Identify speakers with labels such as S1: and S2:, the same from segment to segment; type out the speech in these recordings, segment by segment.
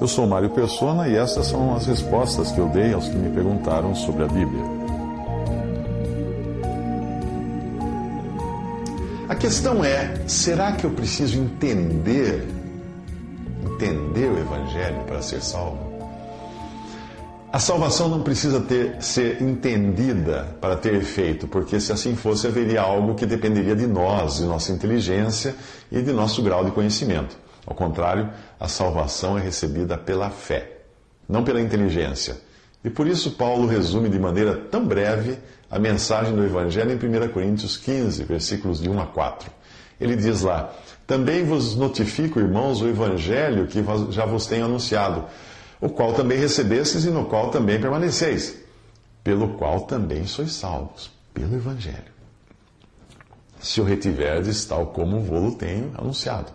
S1: Eu sou Mário Persona e essas são as respostas que eu dei aos que me perguntaram sobre a Bíblia. A questão é: será que eu preciso entender entender o evangelho para ser salvo? A salvação não precisa ter, ser entendida para ter efeito, porque se assim fosse, haveria algo que dependeria de nós, de nossa inteligência e de nosso grau de conhecimento. Ao contrário, a salvação é recebida pela fé, não pela inteligência. E por isso Paulo resume de maneira tão breve a mensagem do Evangelho em 1 Coríntios 15, versículos de 1 a 4. Ele diz lá: Também vos notifico, irmãos, o Evangelho que já vos tenho anunciado o qual também recebestes e no qual também permaneceis, pelo qual também sois salvos, pelo Evangelho. Se o retiverdes, tal como vou-lo tenho anunciado,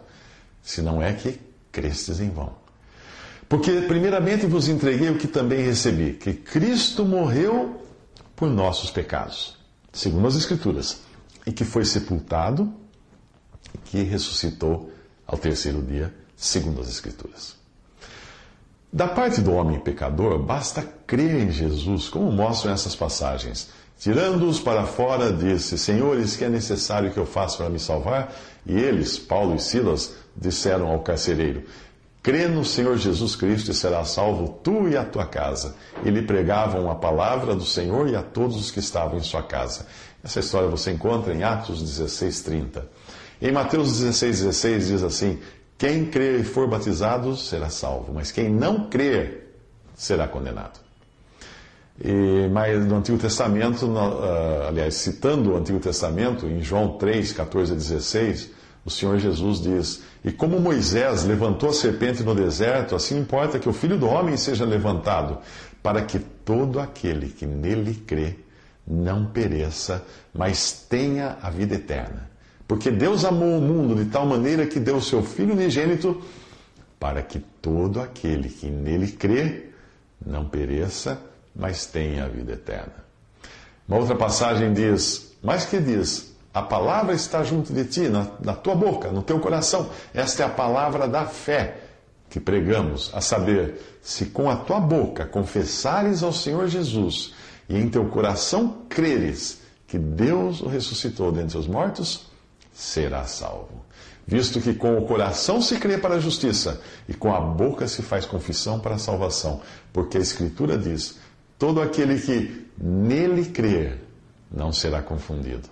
S1: se não é que crestes em vão. Porque, primeiramente, vos entreguei o que também recebi, que Cristo morreu por nossos pecados, segundo as Escrituras, e que foi sepultado, e que ressuscitou ao terceiro dia, segundo as Escrituras. Da parte do homem pecador, basta crer em Jesus, como mostram essas passagens. Tirando-os para fora, disse: Senhores, que é necessário que eu faça para me salvar? E eles, Paulo e Silas, disseram ao carcereiro: Crê no Senhor Jesus Cristo e serás salvo tu e a tua casa. E lhe pregavam a palavra do Senhor e a todos os que estavam em sua casa. Essa história você encontra em Atos 16, 30. Em Mateus 16, 16 diz assim: quem crer e for batizado será salvo, mas quem não crer será condenado. E, mas no Antigo Testamento, no, uh, aliás, citando o Antigo Testamento, em João 3, 14 a 16, o Senhor Jesus diz: E como Moisés levantou a serpente no deserto, assim importa que o filho do homem seja levantado, para que todo aquele que nele crê não pereça, mas tenha a vida eterna. Porque Deus amou o mundo de tal maneira que deu o seu Filho unigênito para que todo aquele que nele crê não pereça, mas tenha a vida eterna. Uma outra passagem diz: Mas que diz? A palavra está junto de ti, na, na tua boca, no teu coração. Esta é a palavra da fé que pregamos, a saber, se com a tua boca confessares ao Senhor Jesus e em teu coração creres que Deus o ressuscitou dentre os mortos, será salvo. Visto que com o coração se crê para a justiça e com a boca se faz confissão para a salvação. Porque a Escritura diz: todo aquele que nele crer não será confundido.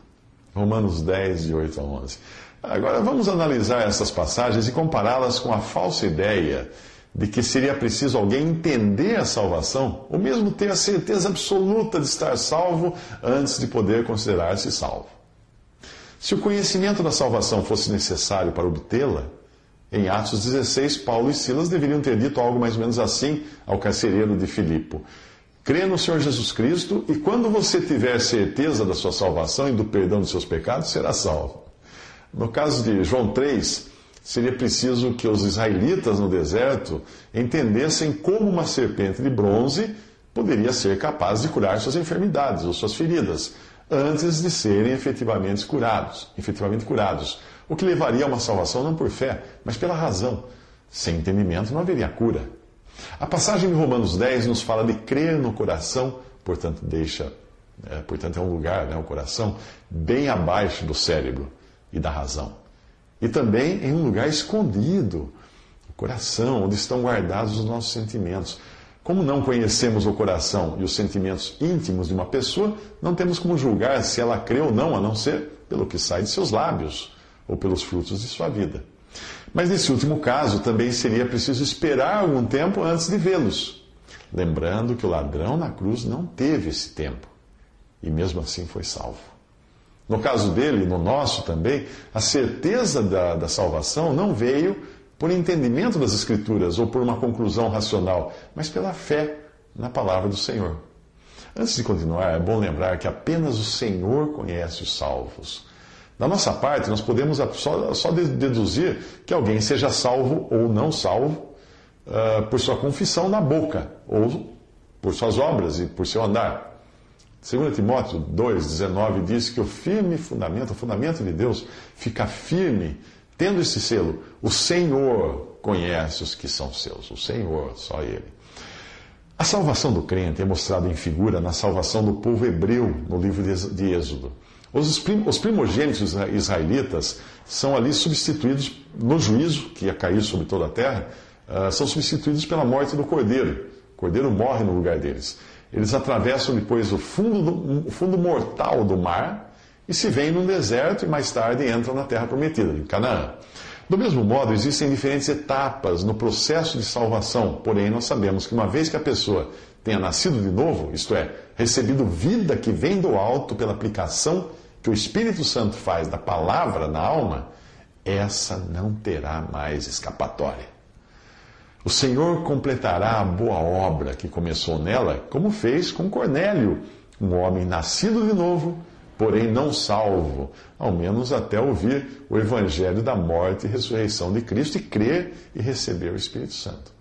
S1: Romanos 10, de 8 a 11. Agora vamos analisar essas passagens e compará-las com a falsa ideia de que seria preciso alguém entender a salvação, ou mesmo ter a certeza absoluta de estar salvo antes de poder considerar-se salvo. Se o conhecimento da salvação fosse necessário para obtê-la, em Atos 16, Paulo e Silas deveriam ter dito algo mais ou menos assim ao carcereiro de Filipe: Crê no Senhor Jesus Cristo e quando você tiver certeza da sua salvação e do perdão dos seus pecados, será salvo. No caso de João 3, seria preciso que os israelitas no deserto entendessem como uma serpente de bronze poderia ser capaz de curar suas enfermidades ou suas feridas antes de serem efetivamente curados, efetivamente curados, o que levaria a uma salvação não por fé, mas pela razão. Sem entendimento não haveria cura. A passagem de Romanos 10 nos fala de crer no coração, portanto deixa, é, portanto é um lugar, né, o coração, bem abaixo do cérebro e da razão. E também em um lugar escondido, o coração, onde estão guardados os nossos sentimentos. Como não conhecemos o coração e os sentimentos íntimos de uma pessoa, não temos como julgar se ela crê ou não, a não ser pelo que sai de seus lábios ou pelos frutos de sua vida. Mas nesse último caso, também seria preciso esperar algum tempo antes de vê-los. Lembrando que o ladrão na cruz não teve esse tempo e mesmo assim foi salvo. No caso dele, no nosso também, a certeza da, da salvação não veio por entendimento das Escrituras ou por uma conclusão racional, mas pela fé na palavra do Senhor. Antes de continuar, é bom lembrar que apenas o Senhor conhece os salvos. Da nossa parte, nós podemos só, só deduzir que alguém seja salvo ou não salvo uh, por sua confissão na boca, ou por suas obras e por seu andar. 2 Timóteo 2,19 diz que o firme fundamento, o fundamento de Deus, fica firme, tendo esse selo. O Senhor conhece os que são seus, o Senhor, só Ele. A salvação do crente é mostrada em figura na salvação do povo hebreu, no livro de Êxodo. Os primogênitos israelitas são ali substituídos no juízo, que ia cair sobre toda a terra, ah, são substituídos pela morte do cordeiro. O cordeiro morre no lugar deles. Eles atravessam depois o fundo, do, o fundo mortal do mar e se veem num deserto e mais tarde entram na terra prometida, em Canaã. Do mesmo modo, existem diferentes etapas no processo de salvação, porém nós sabemos que uma vez que a pessoa tenha nascido de novo, isto é, recebido vida que vem do alto pela aplicação que o Espírito Santo faz da palavra na alma, essa não terá mais escapatória. O Senhor completará a boa obra que começou nela, como fez com Cornélio, um homem nascido de novo, porém não salvo, ao menos até ouvir o evangelho da morte e ressurreição de Cristo e crer e receber o Espírito Santo.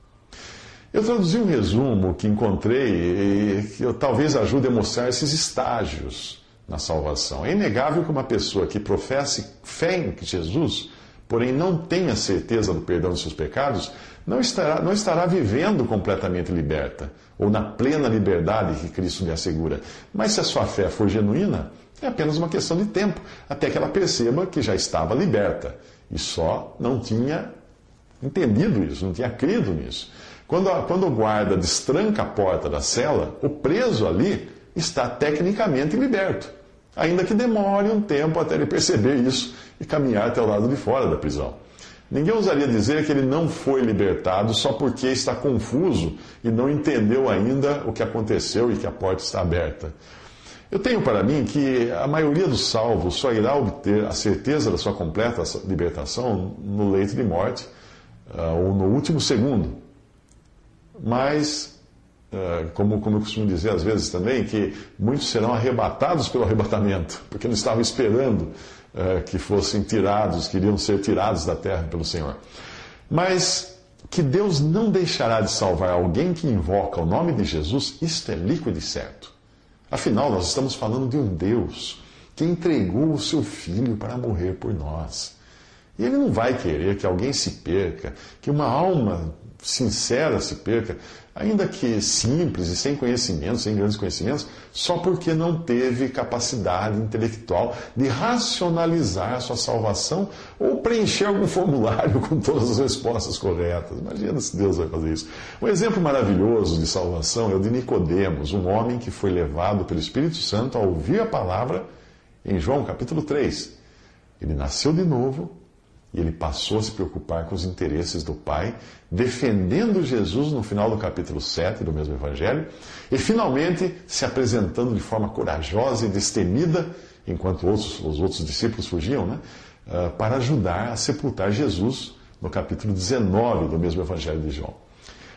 S1: Eu traduzi um resumo que encontrei e que talvez ajude a mostrar esses estágios na salvação. É inegável que uma pessoa que professe fé em Jesus, porém não tenha certeza do perdão dos seus pecados, não estará, não estará vivendo completamente liberta, ou na plena liberdade que Cristo lhe assegura. Mas se a sua fé for genuína, é apenas uma questão de tempo, até que ela perceba que já estava liberta e só não tinha entendido isso, não tinha crido nisso. Quando, a, quando o guarda destranca a porta da cela, o preso ali está tecnicamente liberto, ainda que demore um tempo até ele perceber isso e caminhar até o lado de fora da prisão. Ninguém ousaria dizer que ele não foi libertado só porque está confuso e não entendeu ainda o que aconteceu e que a porta está aberta. Eu tenho para mim que a maioria dos salvos só irá obter a certeza da sua completa libertação no leito de morte uh, ou no último segundo. Mas, uh, como, como eu costumo dizer às vezes também, que muitos serão arrebatados pelo arrebatamento, porque não estavam esperando uh, que fossem tirados, que iriam ser tirados da terra pelo Senhor. Mas que Deus não deixará de salvar alguém que invoca o nome de Jesus, isto é líquido e certo. Afinal, nós estamos falando de um Deus que entregou o seu filho para morrer por nós. E ele não vai querer que alguém se perca, que uma alma sincera se perca, ainda que simples e sem conhecimentos, sem grandes conhecimentos, só porque não teve capacidade intelectual de racionalizar a sua salvação ou preencher algum formulário com todas as respostas corretas. Imagina se Deus vai fazer isso. Um exemplo maravilhoso de salvação é o de Nicodemos, um homem que foi levado pelo Espírito Santo a ouvir a palavra em João capítulo 3. Ele nasceu de novo, e ele passou a se preocupar com os interesses do Pai, defendendo Jesus no final do capítulo 7 do mesmo Evangelho, e finalmente se apresentando de forma corajosa e destemida, enquanto outros, os outros discípulos fugiam, né, ah, para ajudar a sepultar Jesus no capítulo 19 do mesmo Evangelho de João.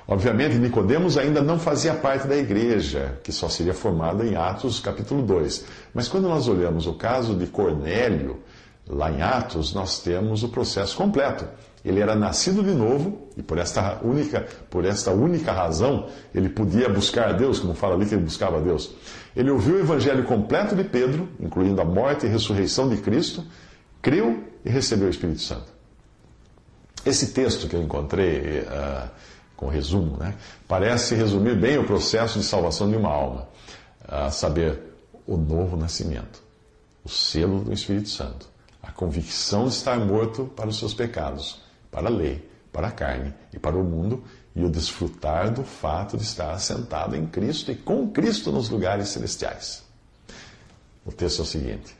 S1: Obviamente, Nicodemos ainda não fazia parte da igreja, que só seria formada em Atos capítulo 2. Mas quando nós olhamos o caso de Cornélio, Lá em Atos, nós temos o processo completo. Ele era nascido de novo e por esta única, por esta única razão, ele podia buscar a Deus, como fala ali que ele buscava a Deus. Ele ouviu o evangelho completo de Pedro, incluindo a morte e ressurreição de Cristo, creu e recebeu o Espírito Santo. Esse texto que eu encontrei, uh, com resumo, né, parece resumir bem o processo de salvação de uma alma, a saber, o novo nascimento, o selo do Espírito Santo convicção de estar morto para os seus pecados, para a lei, para a carne e para o mundo, e o desfrutar do fato de estar assentado em Cristo e com Cristo nos lugares celestiais. O texto é o seguinte: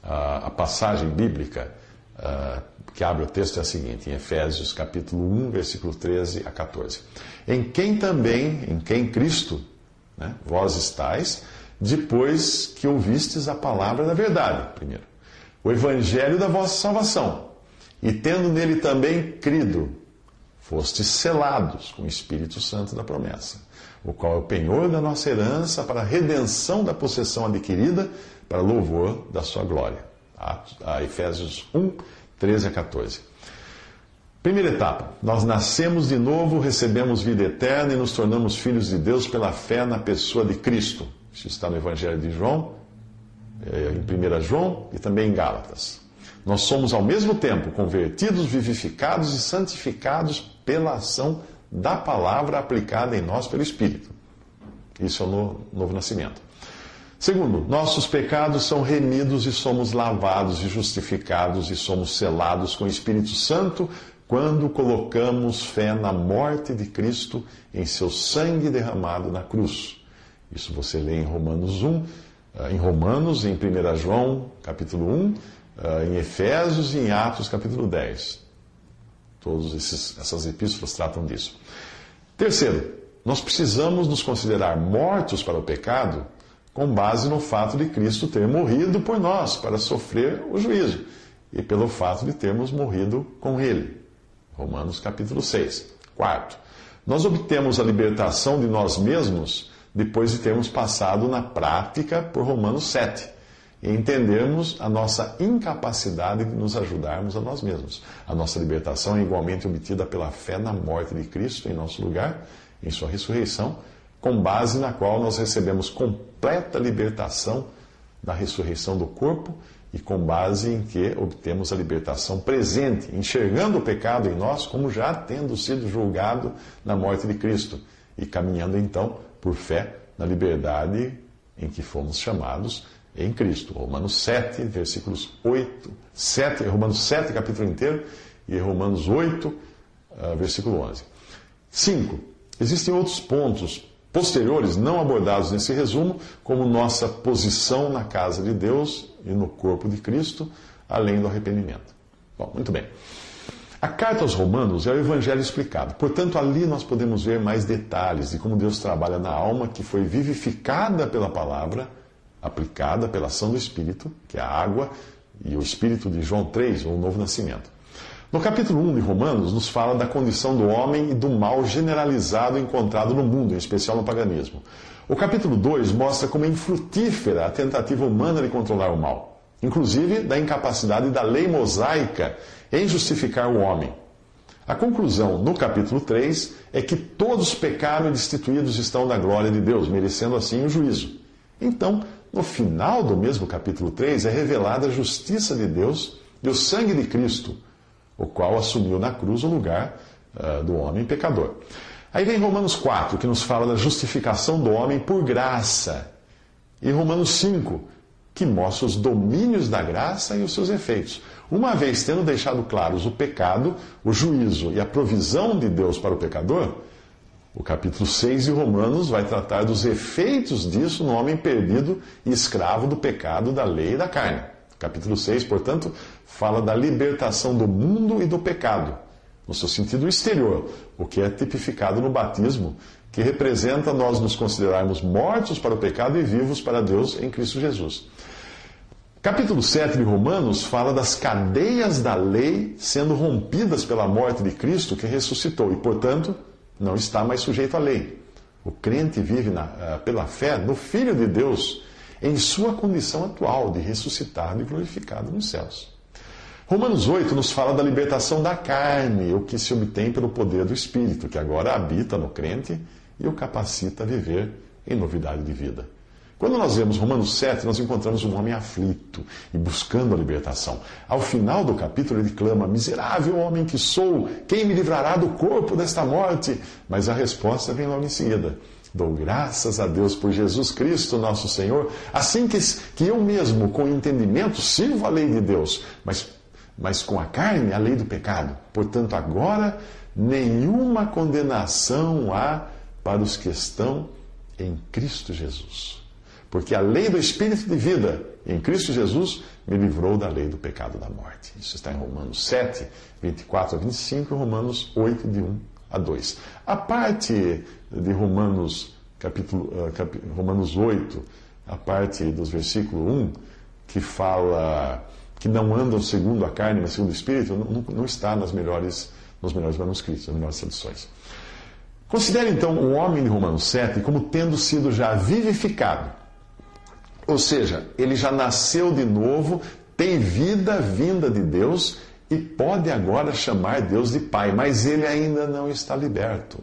S1: a, passagem bíblica que abre o texto é a seguinte, em Efésios capítulo 1, versículo 13 a 14. Em quem também, em quem Cristo, né, vós estáis, depois que ouvistes a palavra da verdade, primeiro, o evangelho da vossa salvação, e tendo nele também crido, fostes selados com o Espírito Santo da promessa, o qual é o penhor da nossa herança para a redenção da possessão adquirida, para louvor da sua glória. A Efésios 1, 13 a 14. Primeira etapa, nós nascemos de novo, recebemos vida eterna e nos tornamos filhos de Deus pela fé na pessoa de Cristo. Isso está no Evangelho de João, em 1 João e também em Gálatas. Nós somos ao mesmo tempo convertidos, vivificados e santificados pela ação da palavra aplicada em nós pelo Espírito. Isso é o novo nascimento. Segundo, nossos pecados são remidos e somos lavados e justificados e somos selados com o Espírito Santo quando colocamos fé na morte de Cristo em seu sangue derramado na cruz. Isso você lê em Romanos 1, eh, em Romanos, em 1 João, capítulo 1, eh, em Efésios e em Atos, capítulo 10. Todas essas epístolas tratam disso. Terceiro, nós precisamos nos considerar mortos para o pecado com base no fato de Cristo ter morrido por nós para sofrer o juízo e pelo fato de termos morrido com Ele. Romanos capítulo 6. Quarto, nós obtemos a libertação de nós mesmos depois de termos passado na prática por Romanos 7 e entendermos a nossa incapacidade de nos ajudarmos a nós mesmos. A nossa libertação é igualmente obtida pela fé na morte de Cristo em nosso lugar, em sua ressurreição, com base na qual nós recebemos completa libertação da ressurreição do corpo e com base em que obtemos a libertação presente, enxergando o pecado em nós como já tendo sido julgado na morte de Cristo e caminhando então por fé na liberdade em que fomos chamados em Cristo. Romanos 7, versículos 8, 7, Romanos 7, capítulo inteiro, e Romanos 8, ah, versículo 11. 5. Existem outros pontos posteriores não abordados nesse resumo, como nossa posição na casa de Deus e no corpo de Cristo, além do arrependimento. Bom, muito bem. A carta aos Romanos é o Evangelho explicado. Portanto, ali nós podemos ver mais detalhes de como Deus trabalha na alma que foi vivificada pela palavra, aplicada pela ação do Espírito, que é a água, e o Espírito de João 3, ou novo nascimento. No capítulo 1 de Romanos, nos fala da condição do homem e do mal generalizado encontrado no mundo, em especial no paganismo. O capítulo 2 mostra como é infrutífera a tentativa humana de controlar o mal, inclusive da incapacidade da lei mosaica em justificar o homem. A conclusão no capítulo 3 é que todos pecaram e destituídos estão da glória de Deus, merecendo assim o juízo. Então, no final do mesmo capítulo 3 é revelada a justiça de Deus e o sangue de Cristo o qual assumiu na cruz o lugar uh, do homem pecador. Aí vem Romanos 4, que nos fala da justificação do homem por graça. E Romanos 5, que mostra os domínios da graça e os seus efeitos. Uma vez tendo deixado claros o pecado, o juízo e a provisão de Deus para o pecador, o capítulo 6 de Romanos vai tratar dos efeitos disso no homem perdido e escravo do pecado, da lei e da carne. Capítulo 6, portanto, fala da libertação do mundo e do pecado, no seu sentido exterior, o que é tipificado no batismo, que representa nós nos considerarmos mortos para o pecado e vivos para Deus em Cristo Jesus. Capítulo 7 de Romanos fala das cadeias da lei sendo rompidas pela morte de Cristo que ressuscitou e, portanto, não está mais sujeito à lei. O crente vive na, eh, pela fé no Filho de Deus em sua condição atual de ressuscitado e glorificado nos céus. Romanos 8 nos fala da libertação da carne, o que se obtém pelo poder do Espírito, que agora habita no crente e o capacita a viver em novidade de vida. Quando nós vemos Romanos 7, nós encontramos um homem aflito e buscando a libertação. Ao final do capítulo, ele clama: Miserável homem que sou, quem me livrará do corpo desta morte? Mas a resposta vem logo em seguida. Dou graças a Deus por Jesus Cristo, nosso Senhor, assim que, que eu mesmo, com entendimento, sirvo a lei de Deus, mas, mas com a carne, a lei do pecado. Portanto, agora, nenhuma condenação há para os que estão em Cristo Jesus. Porque a lei do Espírito de vida em Cristo Jesus me livrou da lei do pecado da morte. Isso está em Romanos 7, 24 a 25 e Romanos 8, de 1 a 2. A parte de Romanos, capítulo, uh, cap, Romanos 8, a parte dos versículos 1, que fala que não andam segundo a carne, mas segundo o Espírito, não, não está nas melhores, nos melhores manuscritos, nas melhores traduções. Considere então o homem de Romanos 7 como tendo sido já vivificado. Ou seja, ele já nasceu de novo, tem vida vinda de Deus e pode agora chamar Deus de Pai, mas ele ainda não está liberto.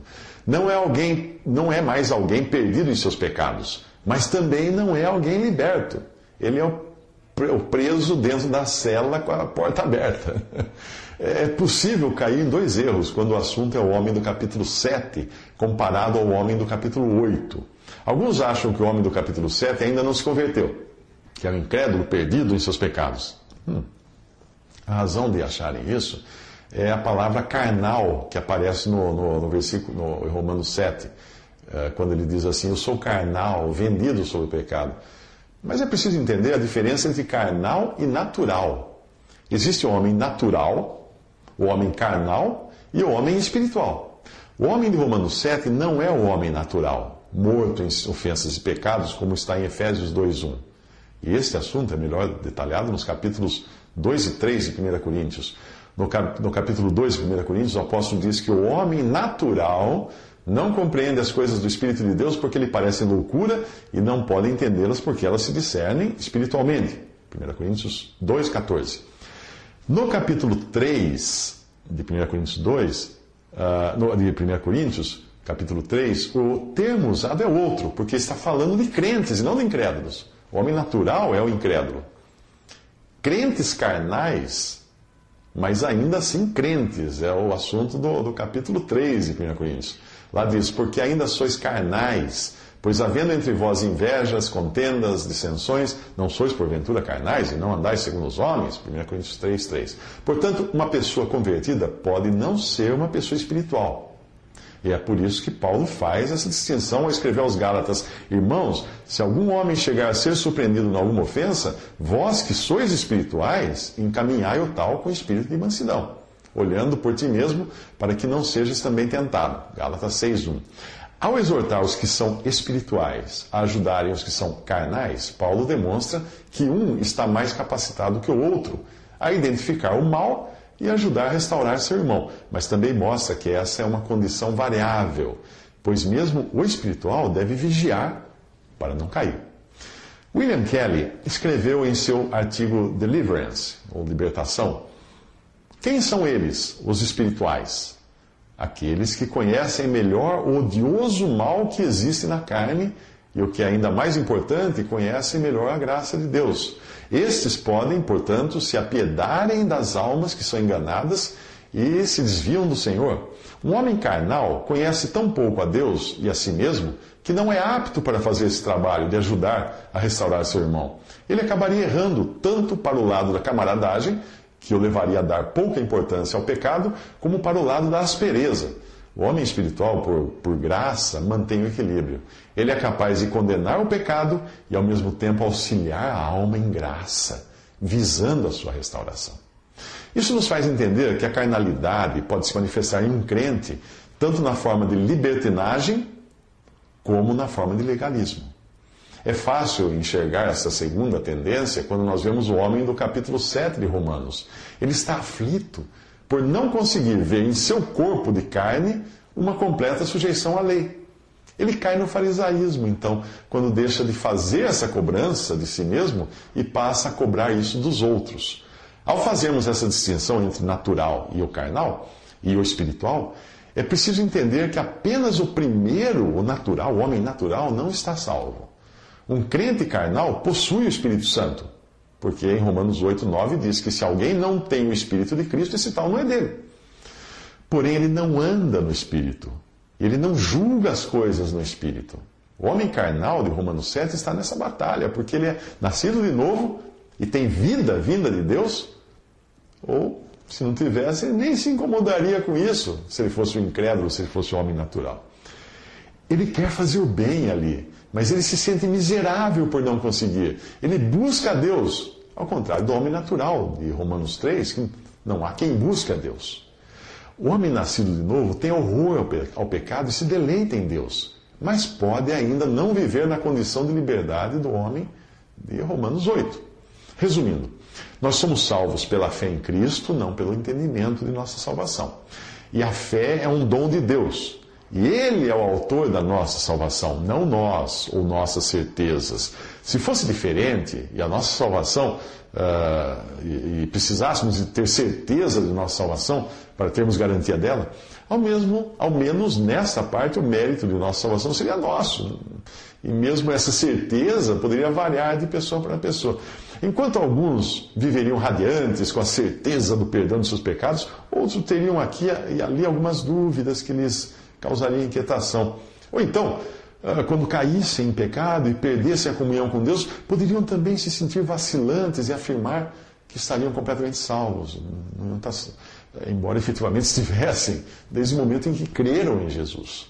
S1: Não é alguém, não é mais alguém perdido em seus pecados, mas também não é alguém liberto. Ele é o preso dentro da cela com a porta aberta. É possível cair em dois erros quando o assunto é o homem do capítulo 7 comparado ao homem do capítulo 8. Alguns acham que o homem do capítulo 7 ainda não se converteu, que é um incrédulo perdido em seus pecados. Hum. A razão de acharem isso é a palavra carnal que aparece no, no, no versículo, no Romanos 7, é, quando ele diz assim: Eu sou carnal, vendido sobre o pecado. Mas é preciso entender a diferença entre carnal e natural. Existe o homem natural, o homem carnal e o homem espiritual. O homem de Romanos 7 não é o homem natural, morto em ofensas e pecados, como está em Efésios 2:1. E este assunto é melhor detalhado nos capítulos 2 e 3 de 1 Coríntios. No, cap, no capítulo 2 de 1 Coríntios, o apóstolo diz que o homem natural não compreende as coisas do Espírito de Deus porque lhe parecem loucura e não pode entendê-las porque elas se discernem espiritualmente. 1 Coríntios 2,14. No capítulo 3 de 1 Coríntios 2, uh, de 1 Coríntios, capítulo 3, o termo usado é outro, porque está falando de crentes e não de incrédulos. O homem natural é o incrédulo. Crentes carnais, mas ainda assim crentes, é o assunto do, do capítulo 3 de 1 Coríntios. Lá diz: Porque ainda sois carnais, pois havendo entre vós invejas, contendas, dissensões, não sois porventura carnais e não andais segundo os homens? 1 Coríntios 3, 3. Portanto, uma pessoa convertida pode não ser uma pessoa espiritual. E é por isso que Paulo faz essa distinção ao escrever aos Gálatas: Irmãos, se algum homem chegar a ser surpreendido em alguma ofensa, vós que sois espirituais, encaminhai o tal com espírito de mansidão olhando por ti mesmo, para que não sejas também tentado. Gálatas 6:1. Ao exortar os que são espirituais a ajudarem os que são carnais, Paulo demonstra que um está mais capacitado que o outro a identificar o mal e ajudar a restaurar seu irmão, mas também mostra que essa é uma condição variável, pois mesmo o espiritual deve vigiar para não cair. William Kelly escreveu em seu artigo Deliverance, ou Libertação, quem são eles, os espirituais? Aqueles que conhecem melhor o odioso mal que existe na carne e, o que é ainda mais importante, conhecem melhor a graça de Deus. Estes podem, portanto, se apiedarem das almas que são enganadas e se desviam do Senhor. Um homem carnal conhece tão pouco a Deus e a si mesmo que não é apto para fazer esse trabalho de ajudar a restaurar seu irmão. Ele acabaria errando tanto para o lado da camaradagem que o levaria a dar pouca importância ao pecado, como para o lado da aspereza. O homem espiritual, por, por graça, mantém o equilíbrio. Ele é capaz de condenar o pecado e, ao mesmo tempo, auxiliar a alma em graça, visando a sua restauração. Isso nos faz entender que a carnalidade pode se manifestar em um crente, tanto na forma de libertinagem, como na forma de legalismo. É fácil enxergar essa segunda tendência quando nós vemos o homem do capítulo 7 de Romanos. Ele está aflito por não conseguir ver em seu corpo de carne uma completa sujeição à lei. Ele cai no farisaísmo, então, quando deixa de fazer essa cobrança de si mesmo e passa a cobrar isso dos outros. Ao fazermos essa distinção entre natural e o carnal, e o espiritual, é preciso entender que apenas o primeiro, o natural, o homem natural, não está salvo. Um crente carnal possui o Espírito Santo, porque em Romanos 8, 9 diz que se alguém não tem o Espírito de Cristo, esse tal não é dele. Porém, ele não anda no Espírito, ele não julga as coisas no Espírito. O homem carnal de Romanos 7 está nessa batalha, porque ele é nascido de novo e tem vida vinda de Deus, ou se não tivesse, nem se incomodaria com isso, se ele fosse um incrédulo, se ele fosse um homem natural. Ele quer fazer o bem ali. Mas ele se sente miserável por não conseguir. Ele busca a Deus, ao contrário do homem natural, de Romanos 3, que não há quem busque a Deus. O homem nascido de novo tem horror ao pecado e se deleita em Deus, mas pode ainda não viver na condição de liberdade do homem de Romanos 8. Resumindo, nós somos salvos pela fé em Cristo, não pelo entendimento de nossa salvação. E a fé é um dom de Deus. E Ele é o autor da nossa salvação, não nós ou nossas certezas. Se fosse diferente e a nossa salvação, uh, e, e precisássemos de ter certeza de nossa salvação para termos garantia dela, ao, mesmo, ao menos nessa parte o mérito de nossa salvação seria nosso. E mesmo essa certeza poderia variar de pessoa para pessoa. Enquanto alguns viveriam radiantes com a certeza do perdão de seus pecados, outros teriam aqui e ali algumas dúvidas que lhes causariam inquietação. Ou então, quando caíssem em pecado e perdessem a comunhão com Deus, poderiam também se sentir vacilantes e afirmar que estariam completamente salvos, embora efetivamente estivessem desde o momento em que creram em Jesus.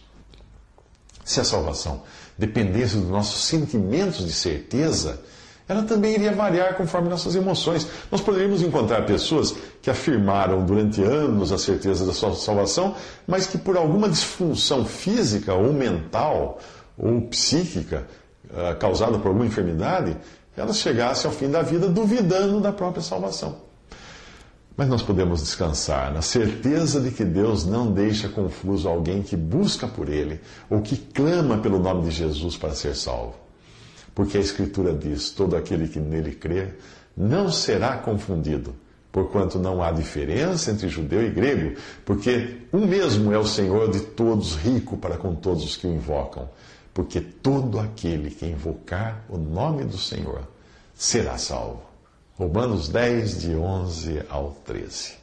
S1: Se a salvação dependesse dos nossos sentimentos de certeza, ela também iria variar conforme nossas emoções. Nós poderíamos encontrar pessoas que afirmaram durante anos a certeza da sua salvação, mas que por alguma disfunção física ou mental ou psíquica uh, causada por alguma enfermidade, elas chegassem ao fim da vida duvidando da própria salvação. Mas nós podemos descansar na certeza de que Deus não deixa confuso alguém que busca por Ele ou que clama pelo nome de Jesus para ser salvo. Porque a Escritura diz: todo aquele que nele crer não será confundido, porquanto não há diferença entre judeu e grego, porque um mesmo é o Senhor de todos, rico para com todos os que o invocam. Porque todo aquele que invocar o nome do Senhor será salvo. Romanos 10, de 11 ao 13.